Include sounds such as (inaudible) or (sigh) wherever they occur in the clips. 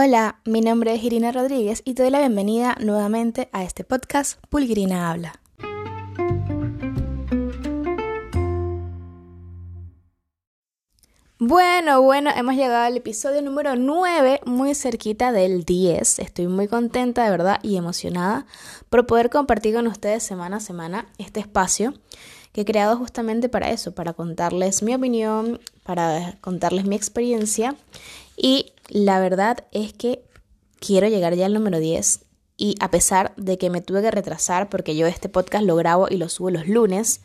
Hola, mi nombre es Irina Rodríguez y te doy la bienvenida nuevamente a este podcast Pulgrina Habla. Bueno, bueno, hemos llegado al episodio número 9, muy cerquita del 10. Estoy muy contenta, de verdad, y emocionada por poder compartir con ustedes semana a semana este espacio que he creado justamente para eso, para contarles mi opinión, para contarles mi experiencia y la verdad es que quiero llegar ya al número 10 y a pesar de que me tuve que retrasar porque yo este podcast lo grabo y lo subo los lunes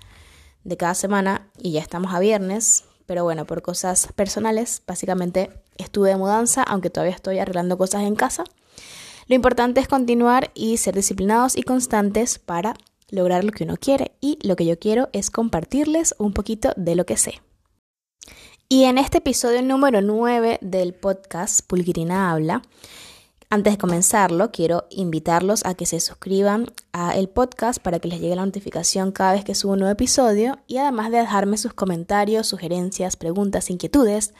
de cada semana y ya estamos a viernes, pero bueno, por cosas personales, básicamente estuve de mudanza, aunque todavía estoy arreglando cosas en casa. Lo importante es continuar y ser disciplinados y constantes para lograr lo que uno quiere y lo que yo quiero es compartirles un poquito de lo que sé. Y en este episodio número 9 del podcast Pulguirina Habla, antes de comenzarlo, quiero invitarlos a que se suscriban a el podcast para que les llegue la notificación cada vez que subo un nuevo episodio y además de dejarme sus comentarios, sugerencias, preguntas, inquietudes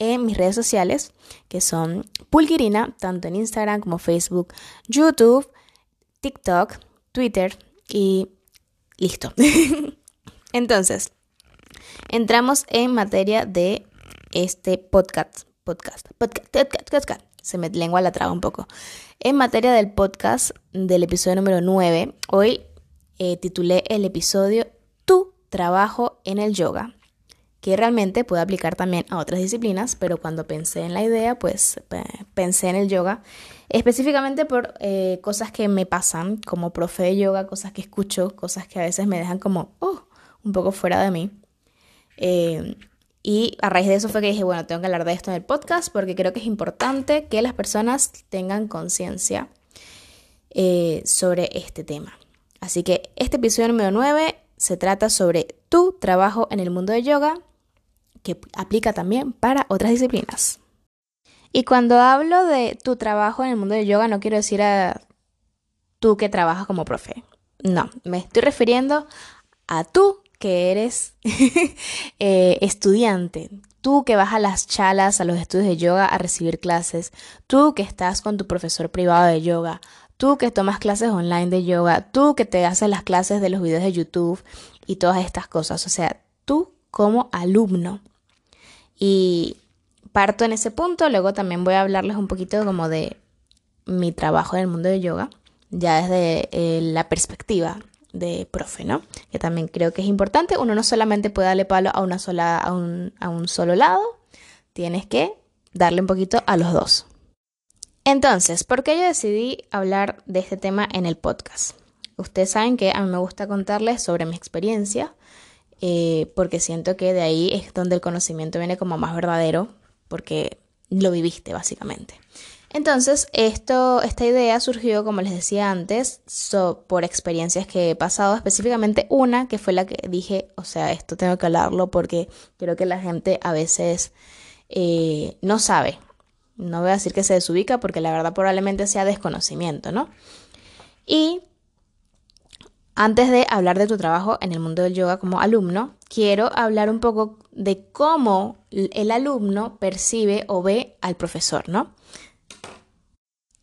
en mis redes sociales, que son Pulguirina, tanto en Instagram como Facebook, YouTube, TikTok, Twitter y listo. (laughs) Entonces, Entramos en materia de este podcast. Podcast, podcast, podcast, podcast. Se me lengua la traba un poco. En materia del podcast del episodio número 9, hoy eh, titulé el episodio Tu trabajo en el yoga, que realmente puede aplicar también a otras disciplinas, pero cuando pensé en la idea, pues pensé en el yoga, específicamente por eh, cosas que me pasan como profe de yoga, cosas que escucho, cosas que a veces me dejan como, oh, un poco fuera de mí. Eh, y a raíz de eso fue que dije, bueno, tengo que hablar de esto en el podcast porque creo que es importante que las personas tengan conciencia eh, sobre este tema. Así que este episodio número 9 se trata sobre tu trabajo en el mundo de yoga, que aplica también para otras disciplinas. Y cuando hablo de tu trabajo en el mundo de yoga, no quiero decir a tú que trabajas como profe. No, me estoy refiriendo a tú que eres (laughs) eh, estudiante, tú que vas a las chalas, a los estudios de yoga a recibir clases, tú que estás con tu profesor privado de yoga, tú que tomas clases online de yoga, tú que te haces las clases de los videos de YouTube y todas estas cosas, o sea, tú como alumno. Y parto en ese punto, luego también voy a hablarles un poquito como de mi trabajo en el mundo de yoga, ya desde eh, la perspectiva de profe, ¿no? Que también creo que es importante. Uno no solamente puede darle palo a una sola, a un, a un solo lado, tienes que darle un poquito a los dos. Entonces, ¿por qué yo decidí hablar de este tema en el podcast? Ustedes saben que a mí me gusta contarles sobre mi experiencia, eh, porque siento que de ahí es donde el conocimiento viene como más verdadero, porque lo viviste básicamente. Entonces, esto, esta idea surgió, como les decía antes, por experiencias que he pasado, específicamente una que fue la que dije, o sea, esto tengo que hablarlo porque creo que la gente a veces eh, no sabe. No voy a decir que se desubica porque la verdad probablemente sea desconocimiento, ¿no? Y antes de hablar de tu trabajo en el mundo del yoga como alumno, quiero hablar un poco de cómo el alumno percibe o ve al profesor, ¿no?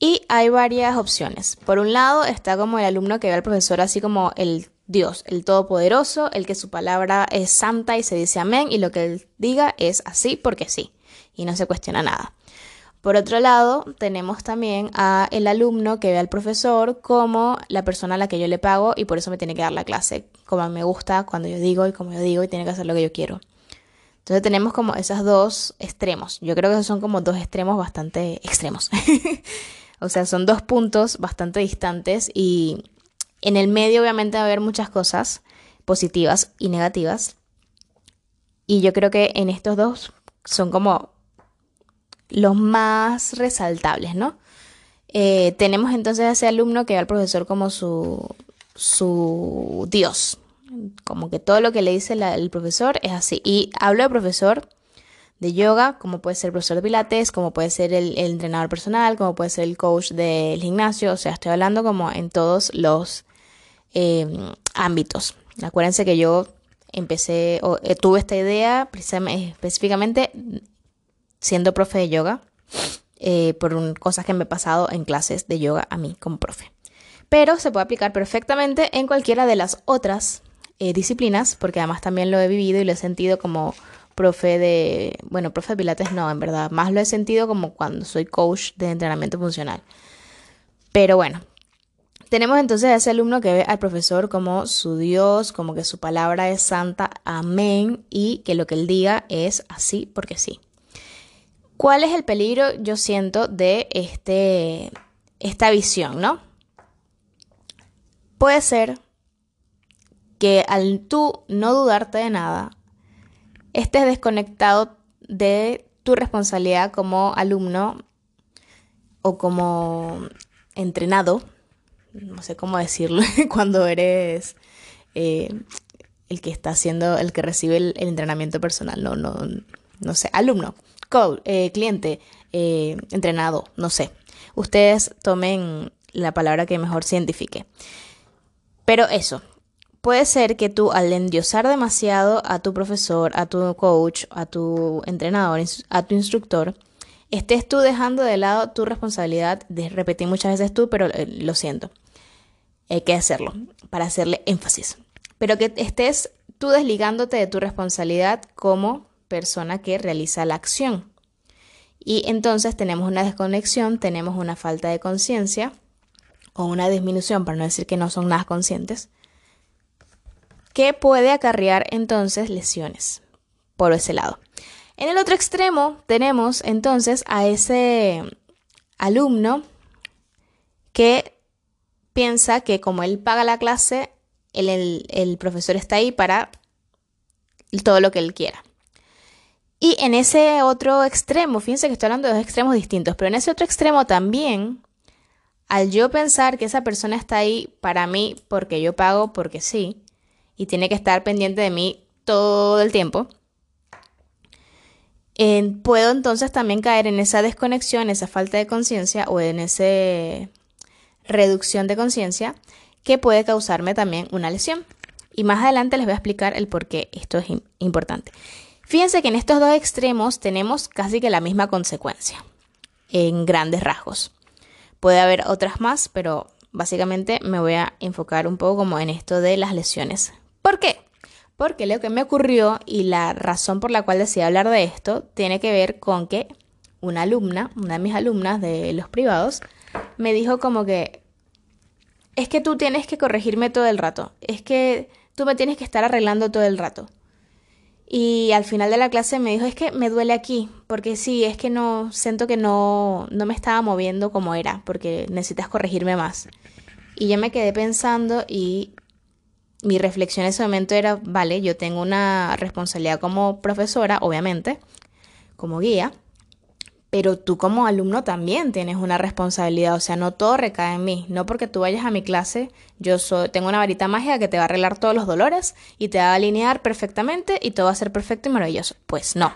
Y hay varias opciones. Por un lado está como el alumno que ve al profesor así como el Dios, el Todopoderoso, el que su palabra es santa y se dice amén y lo que él diga es así porque sí y no se cuestiona nada. Por otro lado, tenemos también a el alumno que ve al profesor como la persona a la que yo le pago y por eso me tiene que dar la clase, como me gusta, cuando yo digo y como yo digo y tiene que hacer lo que yo quiero. Entonces tenemos como esos dos extremos. Yo creo que esos son como dos extremos bastante extremos. (laughs) O sea, son dos puntos bastante distantes y en el medio obviamente va a haber muchas cosas positivas y negativas. Y yo creo que en estos dos son como los más resaltables, ¿no? Eh, tenemos entonces a ese alumno que ve al profesor como su, su Dios, como que todo lo que le dice el profesor es así. Y hablo de profesor de yoga, como puede ser el profesor de pilates, como puede ser el, entrenador personal, como puede ser el coach del gimnasio, o sea, estoy hablando como en todos los em, ámbitos. Acuérdense que yo empecé, o eh, tuve esta idea específicamente siendo profe de yoga. eh, por cosas que me he pasado en clases de yoga a mí como profe. Pero se puede aplicar perfectamente en cualquiera de las otras eh, disciplinas, porque además también lo he vivido y lo he sentido como profe de, bueno, profe pilates no, en verdad, más lo he sentido como cuando soy coach de entrenamiento funcional. Pero bueno, tenemos entonces a ese alumno que ve al profesor como su Dios, como que su palabra es santa, amén, y que lo que él diga es así porque sí. ¿Cuál es el peligro, yo siento, de este, esta visión, no? Puede ser que al tú no dudarte de nada, estés desconectado de tu responsabilidad como alumno o como entrenado, no sé cómo decirlo, (laughs) cuando eres eh, el que está haciendo, el que recibe el, entrenamiento personal, no, no, no sé, alumno, eh, cliente, eh, entrenado, no sé. Ustedes tomen la palabra que mejor se identifique. Pero eso, puede ser que tú al endiosar demasiado a tu profesor, a tu coach, a tu entrenador, a tu instructor, estés tú dejando de lado tu responsabilidad de repetir muchas veces tú, pero eh, lo siento. Hay que hacerlo para hacerle énfasis. Pero que estés tú desligándote de tu responsabilidad como persona que realiza la acción. Y entonces tenemos una desconexión, tenemos una falta de conciencia o una disminución, para no decir que no son nada conscientes, que puede acarrear entonces lesiones por ese lado. En el otro extremo tenemos entonces a ese alumno que piensa que como él paga la clase, el, profesor está ahí para todo lo que él quiera. Y en ese otro extremo, fíjense que estoy hablando de dos extremos distintos, pero en ese otro extremo también, al yo pensar que esa persona está ahí para mí porque yo pago porque sí, y tiene que estar pendiente de mí todo el tiempo, puedo entonces también caer en esa desconexión, esa falta de conciencia o en esa reducción de conciencia que puede causarme también una lesión. Y más adelante les voy a explicar el por qué esto es importante. Fíjense que en estos dos extremos tenemos casi que la misma consecuencia, en grandes rasgos. Puede haber otras más, pero básicamente me voy a enfocar un poco como en esto de las lesiones. ¿Por qué? Porque lo que me ocurrió y la razón por la cual decidí hablar de esto tiene que ver con que una alumna, una de mis alumnas de los privados, me dijo como que es que tú tienes que corregirme todo el rato, es que tú me tienes que estar arreglando todo el rato. Y al final de la clase me dijo, es que me duele aquí, porque sí, es que no, siento que no, no me estaba moviendo como era, porque necesitas corregirme más. Y yo me quedé pensando y mi reflexión en ese momento era, vale, yo tengo una responsabilidad como profesora, obviamente, como guía, pero tú como alumno también tienes una responsabilidad, o sea, no todo recae en mí, no porque tú vayas a mi clase, yo soy, tengo una varita mágica que te va a arreglar todos los dolores y te va a alinear perfectamente y todo va a ser perfecto y maravilloso. Pues no.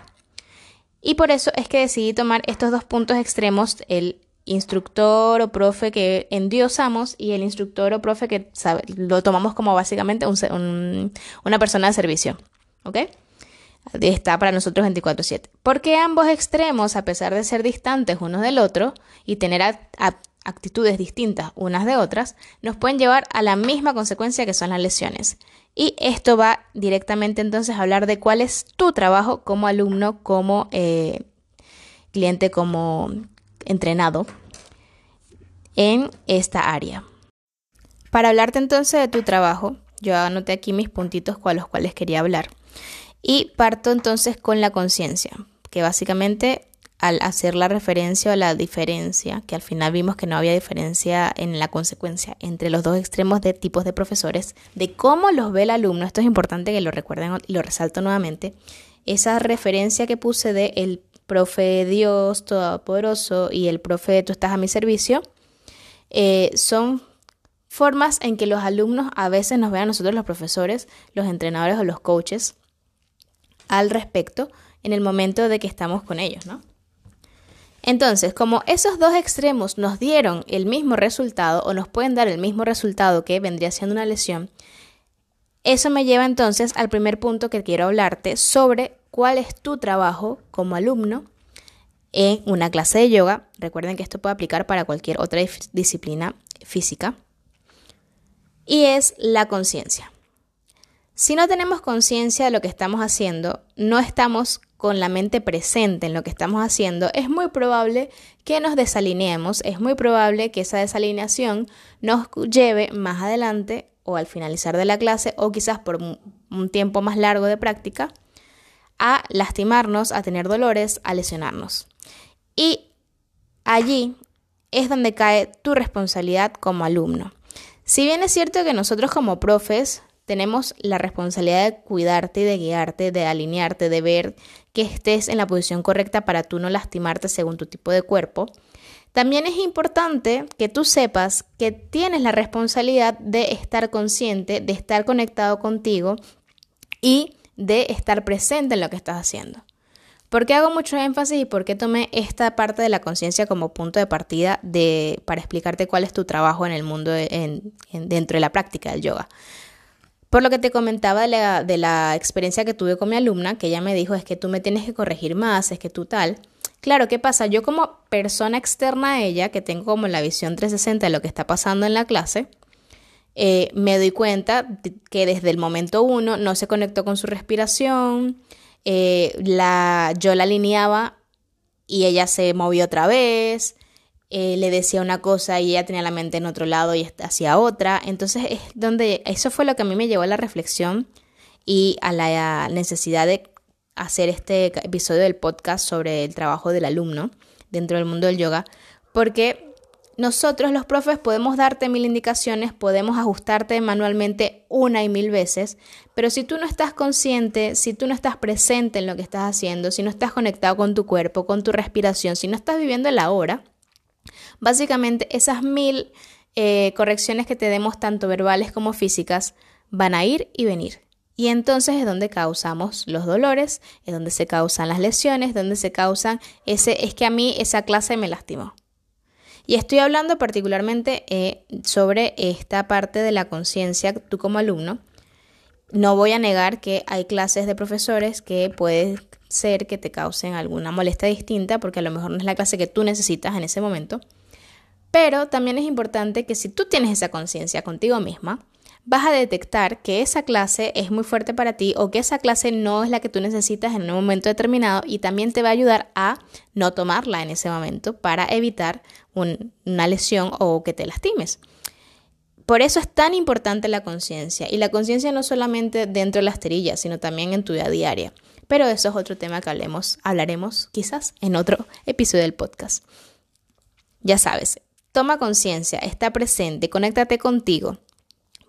Y por eso es que decidí tomar estos dos puntos extremos, el instructor o profe que endiosamos y el instructor o profe que lo tomamos como básicamente una persona de servicio. ¿Ok? Está para nosotros 24/7. Porque ambos extremos, a pesar de ser distantes unos del otro y tener actitudes distintas unas de otras, nos pueden llevar a la misma consecuencia que son las lesiones. Y esto va directamente entonces a hablar de cuál es tu trabajo como alumno, como eh, cliente, como entrenado en esta área. Para hablarte entonces de tu trabajo, yo anoté aquí mis puntitos con los cuales quería hablar. Y parto entonces con la conciencia, que básicamente al hacer la referencia o la diferencia, que al final vimos que no había diferencia en la consecuencia entre los dos extremos de tipos de profesores, de cómo los ve el alumno, esto es importante que lo recuerden y lo resalto nuevamente, esa referencia que puse de el profe Dios Todopoderoso y el profe Tú estás a mi servicio, eh, son formas en que los alumnos a veces nos ven a nosotros los profesores, los entrenadores o los coaches al respecto en el momento de que estamos con ellos, ¿no? Entonces, como esos dos extremos nos dieron el mismo resultado o nos pueden dar el mismo resultado que vendría siendo una lesión, eso me lleva entonces al primer punto que quiero hablarte sobre cuál es tu trabajo como alumno en una clase de yoga. Recuerden que esto puede aplicar para cualquier otra disciplina física. Y es la conciencia. Si no tenemos conciencia de lo que estamos haciendo, no estamos con la mente presente en lo que estamos haciendo, es muy probable que nos desalineemos, es muy probable que esa desalineación nos lleve más adelante o al finalizar de la clase o quizás por un tiempo más largo de práctica a lastimarnos, a tener dolores, a lesionarnos. Y allí es donde cae tu responsabilidad como alumno. Si bien es cierto que nosotros como profes tenemos la responsabilidad de cuidarte de guiarte, de alinearte, de ver que estés en la posición correcta para tú no lastimarte según tu tipo de cuerpo. También es importante que tú sepas que tienes la responsabilidad de estar consciente, de estar conectado contigo y de estar presente en lo que estás haciendo. ¿Por qué hago mucho énfasis y por qué tomé esta parte de la conciencia como punto de partida de, para explicarte cuál es tu trabajo en el mundo dentro de la práctica del yoga? Por lo que te comentaba de la, experiencia que tuve con mi alumna, que ella me dijo, es que tú me tienes que corregir más, es que tú tal. Claro, ¿qué pasa? Yo como persona externa a ella, que tengo como la visión 360 de lo que está pasando en la clase, eh, me doy cuenta que desde el momento uno no se conectó con su respiración, eh, la, yo la alineaba y ella se movió otra vez, eh, le decía una cosa y ella tenía la mente en otro lado y hacía otra. Entonces es donde eso fue lo que a mí me llevó a la reflexión y a la necesidad de hacer este episodio del podcast sobre el trabajo del alumno dentro del mundo del yoga, porque nosotros los profes podemos darte mil indicaciones, podemos ajustarte manualmente una y mil veces, pero si tú no estás consciente, si tú no estás presente en lo que estás haciendo, si no estás conectado con tu cuerpo, con tu respiración, si no estás viviendo la hora, Básicamente esas mil eh, correcciones que te demos tanto verbales como físicas van a ir y venir. Y entonces es donde causamos los dolores, es donde se causan las lesiones, donde se causan ese, es que a mí esa clase me lastimó. Y estoy hablando particularmente eh, sobre esta parte de la conciencia, tú como alumno. No voy a negar que hay clases de profesores que puede ser que te causen alguna molestia distinta, porque a lo mejor no es la clase que tú necesitas en ese momento. Pero también es importante que si tú tienes esa conciencia contigo misma, vas a detectar que esa clase es muy fuerte para ti o que esa clase no es la que tú necesitas en un momento determinado y también te va a ayudar a no tomarla en ese momento para evitar una lesión o que te lastimes. Por eso es tan importante la conciencia y la conciencia no solamente dentro de la esterilla, sino también en tu vida diaria. Pero eso es otro tema que hablemos, hablaremos quizás en otro episodio del podcast. Ya sabes, Toma conciencia, está presente, conéctate contigo.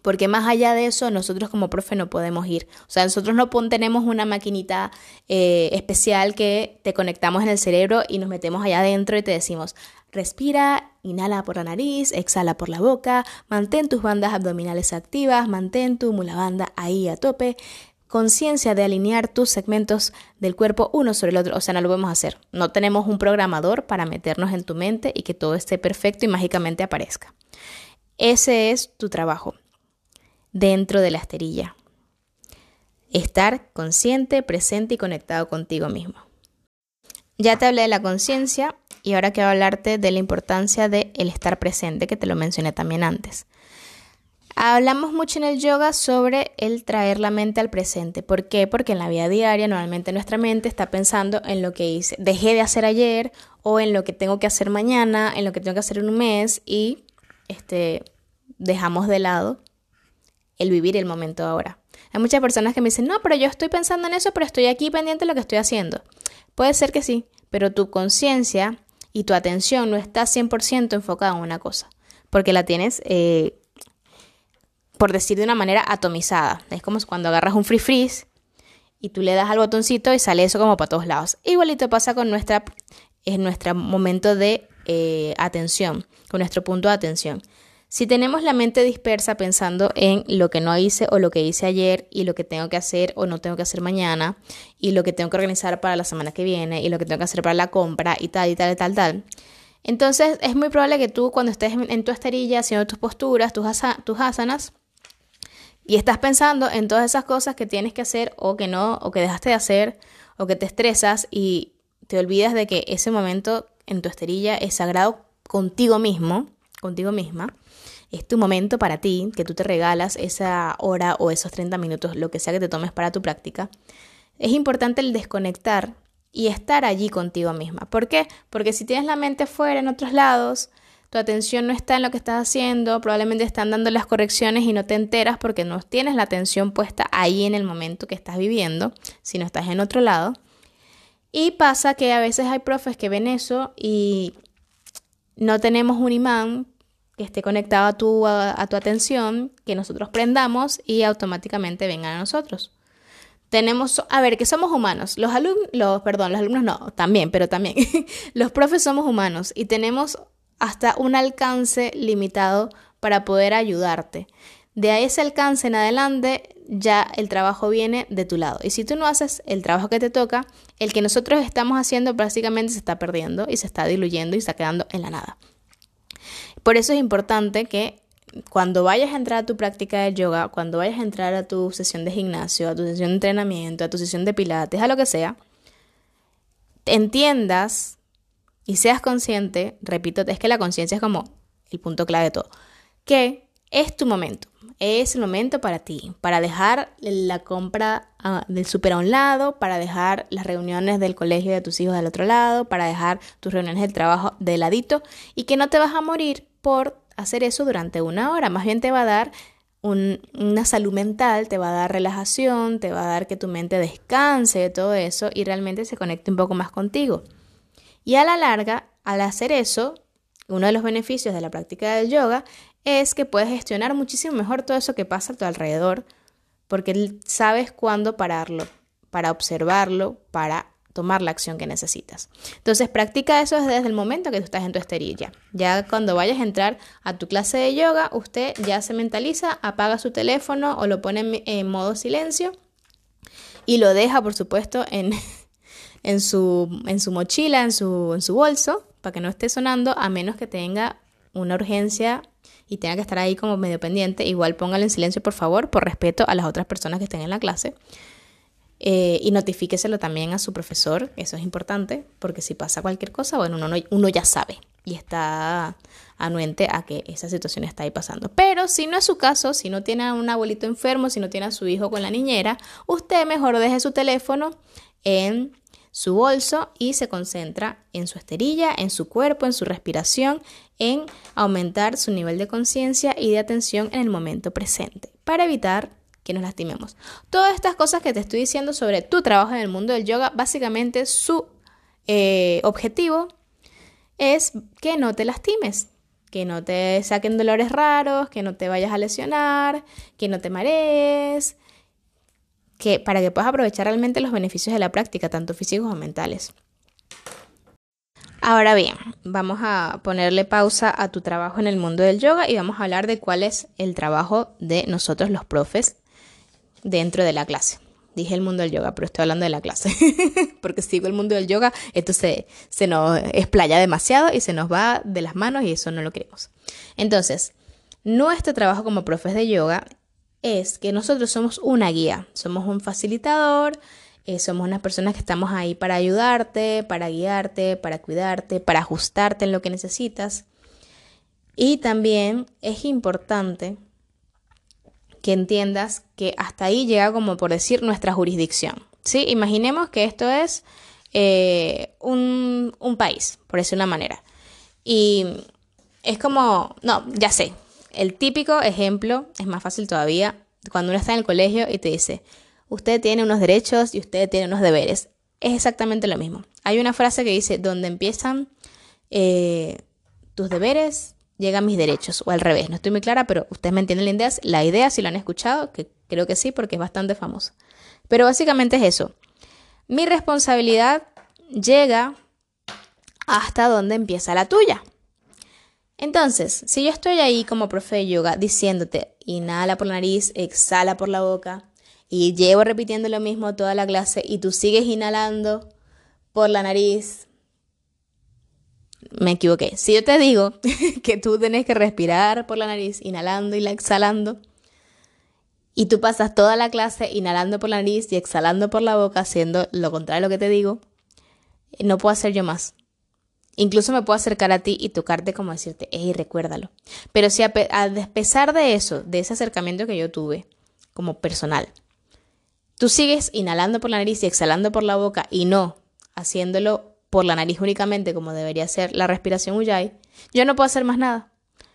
Porque más allá de eso, nosotros como profe no podemos ir. O sea, nosotros no tenemos una maquinita eh, especial que te conectamos en el cerebro y nos metemos allá adentro y te decimos, respira, inhala por la nariz, exhala por la boca, mantén tus bandas abdominales activas, mantén tu mulabanda ahí a tope, conciencia de alinear tus segmentos del cuerpo uno sobre el otro. O sea, no lo podemos hacer. No tenemos un programador para meternos en tu mente y que todo esté perfecto y mágicamente aparezca. Ese es tu trabajo dentro de la esterilla. Estar consciente, presente y conectado contigo mismo. Ya te hablé de la conciencia y ahora quiero hablarte de la importancia de el estar presente, que te lo mencioné también antes. Hablamos mucho en el yoga sobre el traer la mente al presente. ¿Por qué? Porque en la vida diaria normalmente nuestra mente está pensando en lo que hice, dejé de hacer ayer o en lo que tengo que hacer mañana, en lo que tengo que hacer en un mes y este, dejamos de lado el vivir el momento ahora. Hay muchas personas que me dicen, no, pero yo estoy pensando en eso, pero estoy aquí pendiente de lo que estoy haciendo. Puede ser que sí, pero tu conciencia y tu atención no está 100% enfocada en una cosa, porque la tienes eh, por decir de una manera atomizada. Es como cuando agarras un free freeze y tú le das al botoncito y sale eso como para todos lados. Igualito pasa con nuestra, es nuestro momento de eh, atención, con nuestro punto de atención. Si tenemos la mente dispersa pensando en lo que no hice o lo que hice ayer y lo que tengo que hacer o no tengo que hacer mañana y lo que tengo que organizar para la semana que viene y lo que tengo que hacer para la compra y tal y tal y tal, tal. Entonces es muy probable que tú cuando estés en tu esterilla haciendo tus posturas, tus, tus asanas, y estás pensando en todas esas cosas que tienes que hacer o que no, o que dejaste de hacer, o que te estresas y te olvidas de que ese momento en tu esterilla es sagrado contigo mismo, contigo misma. Es tu momento para ti, que tú te regalas esa hora o esos 30 minutos, lo que sea que te tomes para tu práctica. Es importante el desconectar y estar allí contigo misma. ¿Por qué? Porque si tienes la mente fuera en otros lados, tu atención no está en lo que estás haciendo, probablemente están dando las correcciones y no te enteras porque no tienes la atención puesta ahí en el momento que estás viviendo, si no estás en otro lado. Y pasa que a veces hay profes que ven eso y no tenemos un imán que esté conectado a tu, a, tu atención, que nosotros prendamos y automáticamente vengan a nosotros. Tenemos, a ver, que somos humanos. Los alumnos, perdón, los alumnos no, también, pero también. (laughs) los profes somos humanos y tenemos hasta un alcance limitado para poder ayudarte. De ese alcance en adelante ya el trabajo viene de tu lado. Y si tú no haces el trabajo que te toca, el que nosotros estamos haciendo básicamente se está perdiendo y se está diluyendo y está quedando en la nada. Por eso es importante que cuando vayas a entrar a tu práctica de yoga, cuando vayas a entrar a tu sesión de gimnasio, a tu sesión de entrenamiento, a tu sesión de pilates, a lo que sea, entiendas y seas consciente, repito, es que la conciencia es como el punto clave de todo, que es tu momento, es el momento para ti, para dejar la compra ah, del súper a un lado, para dejar las reuniones del colegio de tus hijos del otro lado, para dejar tus reuniones del trabajo de ladito y que no te vas a morir por hacer eso durante una hora, más bien te va a dar una salud mental, te va a dar relajación, te va a dar que tu mente descanse de todo eso y realmente se conecte un poco más contigo. Y a la larga, al hacer eso, uno de los beneficios de la práctica del yoga es que puedes gestionar muchísimo mejor todo eso que pasa a tu alrededor, porque sabes cuándo pararlo, para observarlo, para tomar la acción que necesitas. Entonces, practica eso desde el momento que tú estás en tu esterilla. Ya cuando vayas a entrar a tu clase de yoga, usted ya se mentaliza, apaga su teléfono o lo pone en modo silencio y lo deja, por supuesto, en, (laughs) en su, en su mochila, en su, en su bolso, para que no esté sonando, a menos que tenga una urgencia y tenga que estar ahí como medio pendiente. Igual póngalo en silencio, por favor, por respeto a las otras personas que estén en la clase. Eh, y notifíqueselo también a su profesor, eso es importante, porque si pasa cualquier cosa, bueno, uno, uno ya sabe y está anuente a que esa situación está ahí pasando. Pero si no es su caso, si no tiene a un abuelito enfermo, si no tiene a su hijo con la niñera, usted mejor deje su teléfono en su bolso y se concentra en su esterilla, en su cuerpo, en su respiración, en aumentar su nivel de conciencia y de atención en el momento presente para evitar que nos lastimemos. Todas estas cosas que te estoy diciendo sobre tu trabajo en el mundo del yoga, básicamente su eh, objetivo es que no te lastimes, que no te saquen dolores raros, que no te vayas a lesionar, que no te marees, que, para que puedas aprovechar realmente los beneficios de la práctica, tanto físicos como mentales. Ahora bien, vamos a ponerle pausa a tu trabajo en el mundo del yoga y vamos a hablar de cuál es el trabajo de nosotros los profes dentro de la clase. Dije el mundo del yoga, pero estoy hablando de la clase. (laughs) Porque si digo el mundo del yoga, esto se, se nos explaya demasiado y se nos va de las manos y eso no lo queremos. Entonces, nuestro trabajo como profes de yoga es que nosotros somos una guía, somos un facilitador, eh, somos unas personas que estamos ahí para ayudarte, para guiarte, para cuidarte, para ajustarte en lo que necesitas. Y también es importante que entiendas que hasta ahí llega como por decir nuestra jurisdicción. ¿sí? Imaginemos que esto es eh, un, un país, por decir una manera. Y es como, no, ya sé, el típico ejemplo, es más fácil todavía, cuando uno está en el colegio y te dice, usted tiene unos derechos y usted tiene unos deberes. Es exactamente lo mismo. Hay una frase que dice, donde empiezan eh, tus deberes, llegan mis derechos, o al revés. No estoy muy clara, pero ustedes me entienden la idea, la idea si lo han escuchado, que creo que sí, porque es bastante famoso. Pero básicamente es eso. Mi responsabilidad llega hasta donde empieza la tuya. Entonces, si yo estoy ahí como profe de yoga diciéndote, inhala por la nariz, exhala por la boca, y llevo repitiendo lo mismo toda la clase y tú sigues inhalando por la nariz, me equivoqué. Si yo te digo (laughs) que tú tienes que respirar por la nariz, inhalando y exhalando, y tú pasas toda la clase inhalando por la nariz y exhalando por la boca, haciendo lo contrario a lo que te digo, no puedo hacer yo más. Incluso me puedo acercar a ti y tocarte como decirte, hey, recuérdalo. Pero si a, pesar de eso, de ese acercamiento que yo tuve como personal, tú sigues inhalando por la nariz y exhalando por la boca y no haciéndolo por la nariz únicamente como debería ser la respiración Ujjayi, yo no puedo hacer más nada.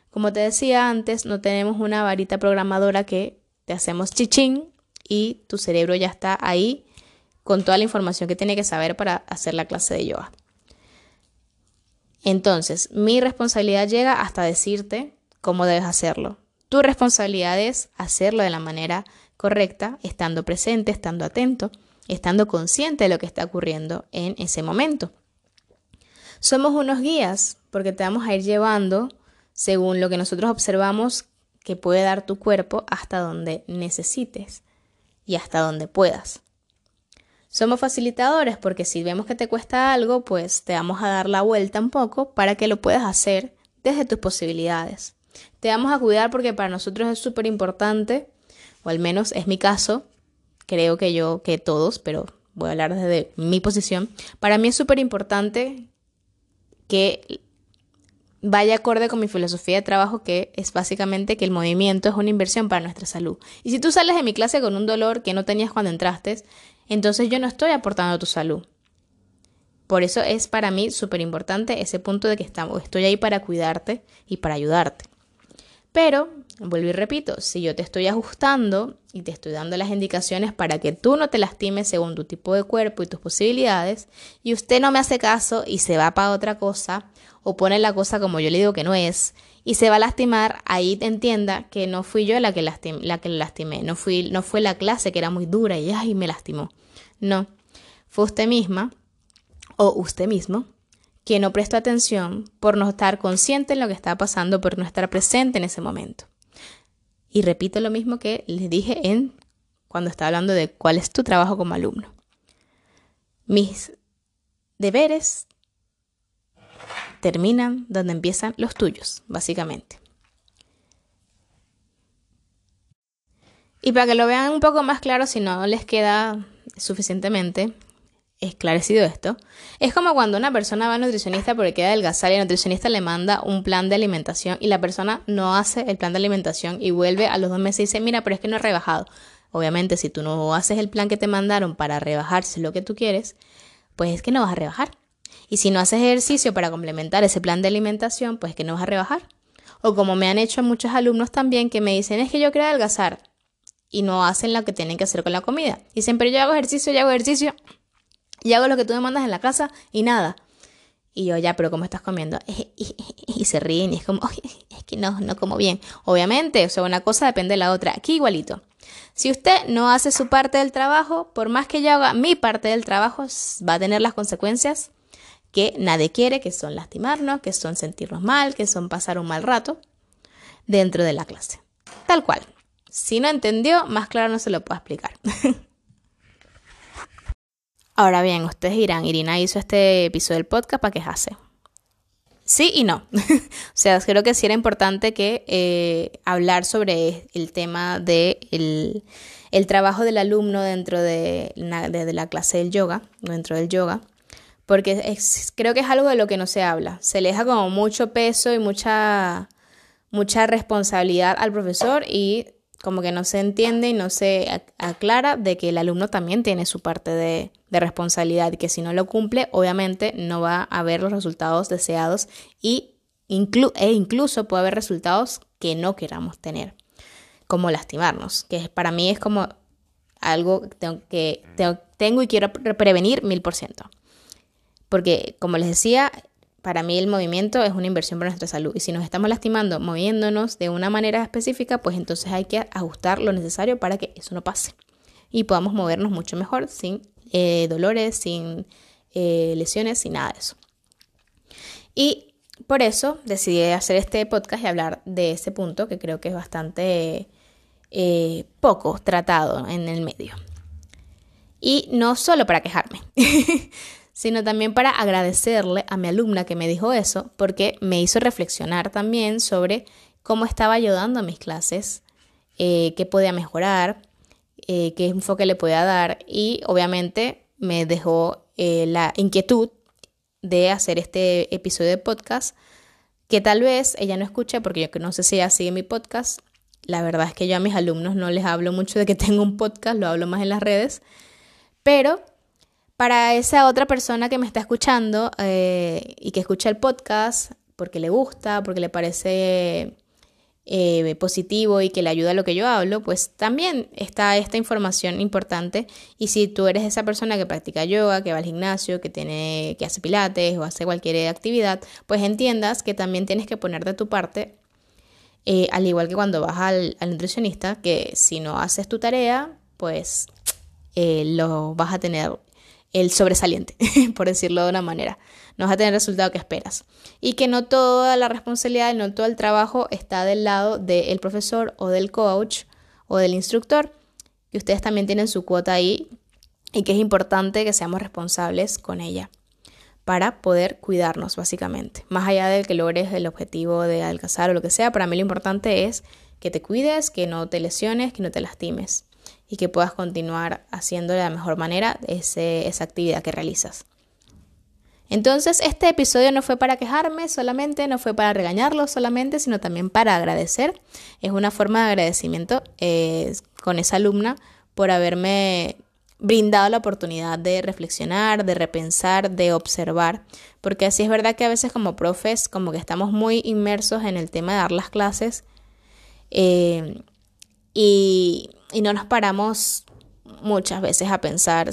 Como te decía antes, no tenemos una varita programadora que te hacemos chichín y tu cerebro ya está ahí con toda la información que tiene que saber para hacer la clase de yoga. Entonces, mi responsabilidad llega hasta decirte cómo debes hacerlo. Tu responsabilidad es hacerlo de la manera correcta, estando presente, estando atento, estando consciente de lo que está ocurriendo en ese momento. Somos unos guías porque te vamos a ir llevando según lo que nosotros observamos que puede dar tu cuerpo hasta donde necesites y hasta donde puedas. Somos facilitadores porque si vemos que te cuesta algo, pues te vamos a dar la vuelta un poco para que lo puedas hacer desde tus posibilidades. Te vamos a cuidar porque para nosotros es súper importante, o al menos es mi caso, creo que yo, que todos, pero voy a hablar desde mi posición, para mí es súper importante que vaya acorde con mi filosofía de trabajo, que es básicamente que el movimiento es una inversión para nuestra salud. Y si tú sales de mi clase con un dolor que no tenías cuando entraste, entonces yo no estoy aportando a tu salud. Por eso es para mí súper importante ese punto de que estamos, estoy ahí para cuidarte y para ayudarte. Pero, vuelvo y repito, si yo te estoy ajustando y te estoy dando las indicaciones para que tú no te lastimes según tu tipo de cuerpo y tus posibilidades, y usted no me hace caso y se va para otra cosa, o pone la cosa como yo le digo que no es, y se va a lastimar, ahí entienda que no fui yo la que, la que le lastimé, no, fui, no fue la clase que era muy dura y ay, me lastimó. No, fue usted misma o usted mismo que no prestó atención por no estar consciente en lo que estaba pasando, por no estar presente en ese momento. Y repito lo mismo que les dije en cuando estaba hablando de cuál es tu trabajo como alumno. Mis deberes terminan donde empiezan los tuyos, básicamente. Y para que lo vean un poco más claro, si no les queda suficientemente esclarecido esto, es como cuando una persona va al nutricionista porque queda adelgazar y el nutricionista le manda un plan de alimentación y la persona no hace el plan de alimentación y vuelve a los dos meses y dice, mira, pero es que no he rebajado. Obviamente, si tú no haces el plan que te mandaron para rebajar si es lo que tú quieres, pues es que no vas a rebajar. Y si no haces ejercicio para complementar ese plan de alimentación, pues que no vas a rebajar. O como me han hecho muchos alumnos también que me dicen, es que yo quiero adelgazar y no hacen lo que tienen que hacer con la comida. Dicen, pero yo hago ejercicio, yo hago ejercicio y hago lo que tú me mandas en la casa y nada. Y yo, ya, pero ¿cómo estás comiendo? (laughs) Y, se ríen y es como, es que no, no como bien. Obviamente, o sea, una cosa depende de la otra. Aquí igualito. Si usted no hace su parte del trabajo, por más que yo haga mi parte del trabajo, va a tener las consecuencias que nadie quiere, que son lastimarnos, que son sentirnos mal, que son pasar un mal rato dentro de la clase. Tal cual. Si no entendió, más claro no se lo puedo explicar. (laughs) Ahora bien, ustedes dirán, Irina hizo este episodio del podcast para quejarse. Sí y no. (laughs) o sea, creo que sí era importante que eh, hablar sobre el tema de el, trabajo del alumno dentro de, de la clase del yoga, dentro del yoga porque creo que es algo de lo que no se habla. Se le deja como mucho peso y mucha, mucha responsabilidad al profesor y como que no se entiende y no se aclara de que el alumno también tiene su parte de, responsabilidad y que si no lo cumple, obviamente no va a haber los resultados deseados y e incluso puede haber resultados que no queramos tener, como lastimarnos, que para mí es como algo que tengo y quiero prevenir mil por ciento. Porque, como les decía, para mí el movimiento es una inversión para nuestra salud. Y si nos estamos lastimando moviéndonos de una manera específica, pues entonces hay que ajustar lo necesario para que eso no pase. Y podamos movernos mucho mejor sin eh, dolores, sin eh, lesiones, sin nada de eso. Y por eso decidí hacer este podcast y hablar de ese punto que creo que es bastante eh, poco tratado en el medio. Y no solo para quejarme, (laughs) sino también para agradecerle a mi alumna que me dijo eso, porque me hizo reflexionar también sobre cómo estaba ayudando a mis clases, eh, qué podía mejorar, eh, qué enfoque le podía dar y obviamente me dejó eh, la inquietud de hacer este episodio de podcast que tal vez ella no escuche porque yo no sé si ella sigue mi podcast. La verdad es que yo a mis alumnos no les hablo mucho de que (laughs) tengo un podcast, lo hablo más en las redes. Pero para esa otra persona que me está escuchando eh, y que escucha el podcast porque le gusta, porque le parece eh, positivo y que le ayuda a lo que yo hablo, pues también está esta información importante. Y si tú eres esa persona que practica yoga, que va al gimnasio, que tiene, que hace pilates o hace cualquier actividad, pues entiendas que también tienes que poner de tu parte, eh, al igual que cuando vas al, nutricionista, que si no haces tu tarea, pues eh, lo vas a tener el sobresaliente, (laughs) por decirlo de una manera. No vas a tener el resultado que esperas. Y que no toda la responsabilidad, no todo el trabajo está del lado del profesor o del coach o del instructor. Que ustedes también tienen su cuota ahí y que es importante que seamos responsables con ella para poder cuidarnos, básicamente. Más allá de que logres el objetivo de alcanzar o lo que sea, para mí lo importante es que te cuides, que no te lesiones, que no te lastimes y que puedas continuar haciendo de la mejor manera esa actividad que realizas. Entonces, este episodio no fue para quejarme solamente, no fue para regañarlo solamente, sino también para agradecer. Es una forma de agradecimiento eh, con esa alumna por haberme brindado la oportunidad de reflexionar, de repensar, de observar, porque así es verdad que a veces como profes como que estamos muy inmersos en el tema de dar las clases eh, y y no nos paramos muchas veces a pensar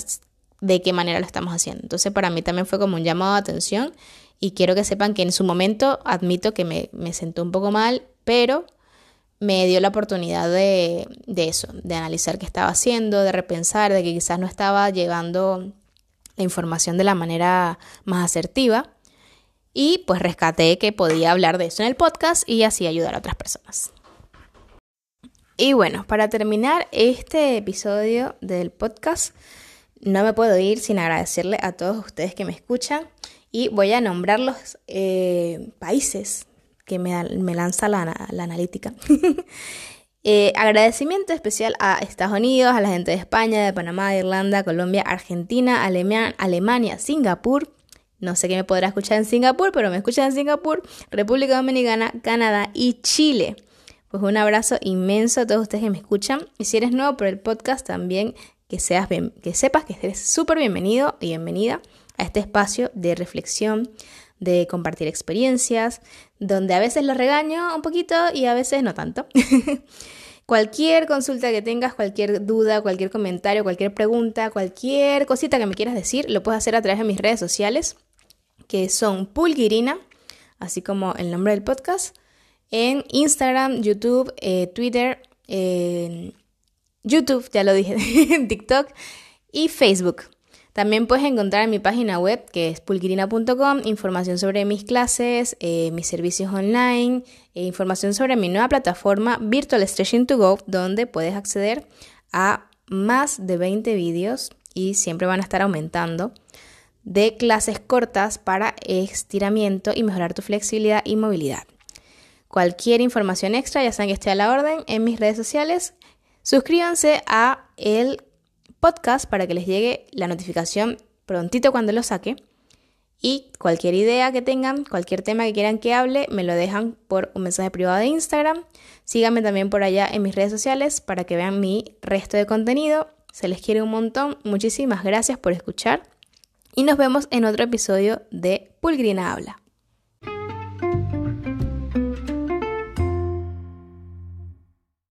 de qué manera lo estamos haciendo. Entonces para mí también fue como un llamado de atención y quiero que sepan que en su momento admito que me, me sentó un poco mal, pero me dio la oportunidad de, de eso, de analizar qué estaba haciendo, de repensar, de que quizás no estaba llevando la información de la manera más asertiva. Y pues rescaté que podía hablar de eso en el podcast y así ayudar a otras personas. Y bueno, para terminar este episodio del podcast, no me puedo ir sin agradecerle a todos ustedes que me escuchan y voy a nombrar los eh, países que me, me lanza la, analítica. (laughs) Eh, agradecimiento especial a Estados Unidos, a la gente de España, de Panamá, de Irlanda, Colombia, Argentina, Alemania, Singapur. No sé qué me podrá escuchar en Singapur, pero me escuchan en Singapur, República Dominicana, Canadá y Chile. Pues un abrazo inmenso a todos ustedes que me escuchan. Y si eres nuevo por el podcast, también que, seas bien, que sepas que eres súper bienvenido y bienvenida a este espacio de reflexión, de compartir experiencias, donde a veces los regaño un poquito y a veces no tanto. (laughs) cualquier consulta que tengas, cualquier duda, cualquier comentario, cualquier pregunta, cualquier cosita que me quieras decir, lo puedes hacer a través de mis redes sociales, que son Pulguirina, así como el nombre del podcast, en Instagram, YouTube, eh, Twitter, YouTube, ya lo dije, (laughs) TikTok y Facebook. También puedes encontrar en mi página web que es pulquirina.com información sobre mis clases, eh, mis servicios online, e información sobre mi nueva plataforma Virtual Stretching to Go, donde puedes acceder a más de 20 vídeos y siempre van a estar aumentando de clases cortas para estiramiento y mejorar tu flexibilidad y movilidad. Cualquier información extra, ya saben que estoy a la orden en mis redes sociales. Suscríbanse a el podcast para que les llegue la notificación prontito cuando lo saque. Y cualquier idea que tengan, cualquier tema que quieran que hable, me lo dejan por un mensaje privado de Instagram. Síganme también por allá en mis redes sociales para que vean mi resto de contenido. Se les quiere un montón. Muchísimas gracias por escuchar. Y nos vemos en otro episodio de Pulgrina Habla.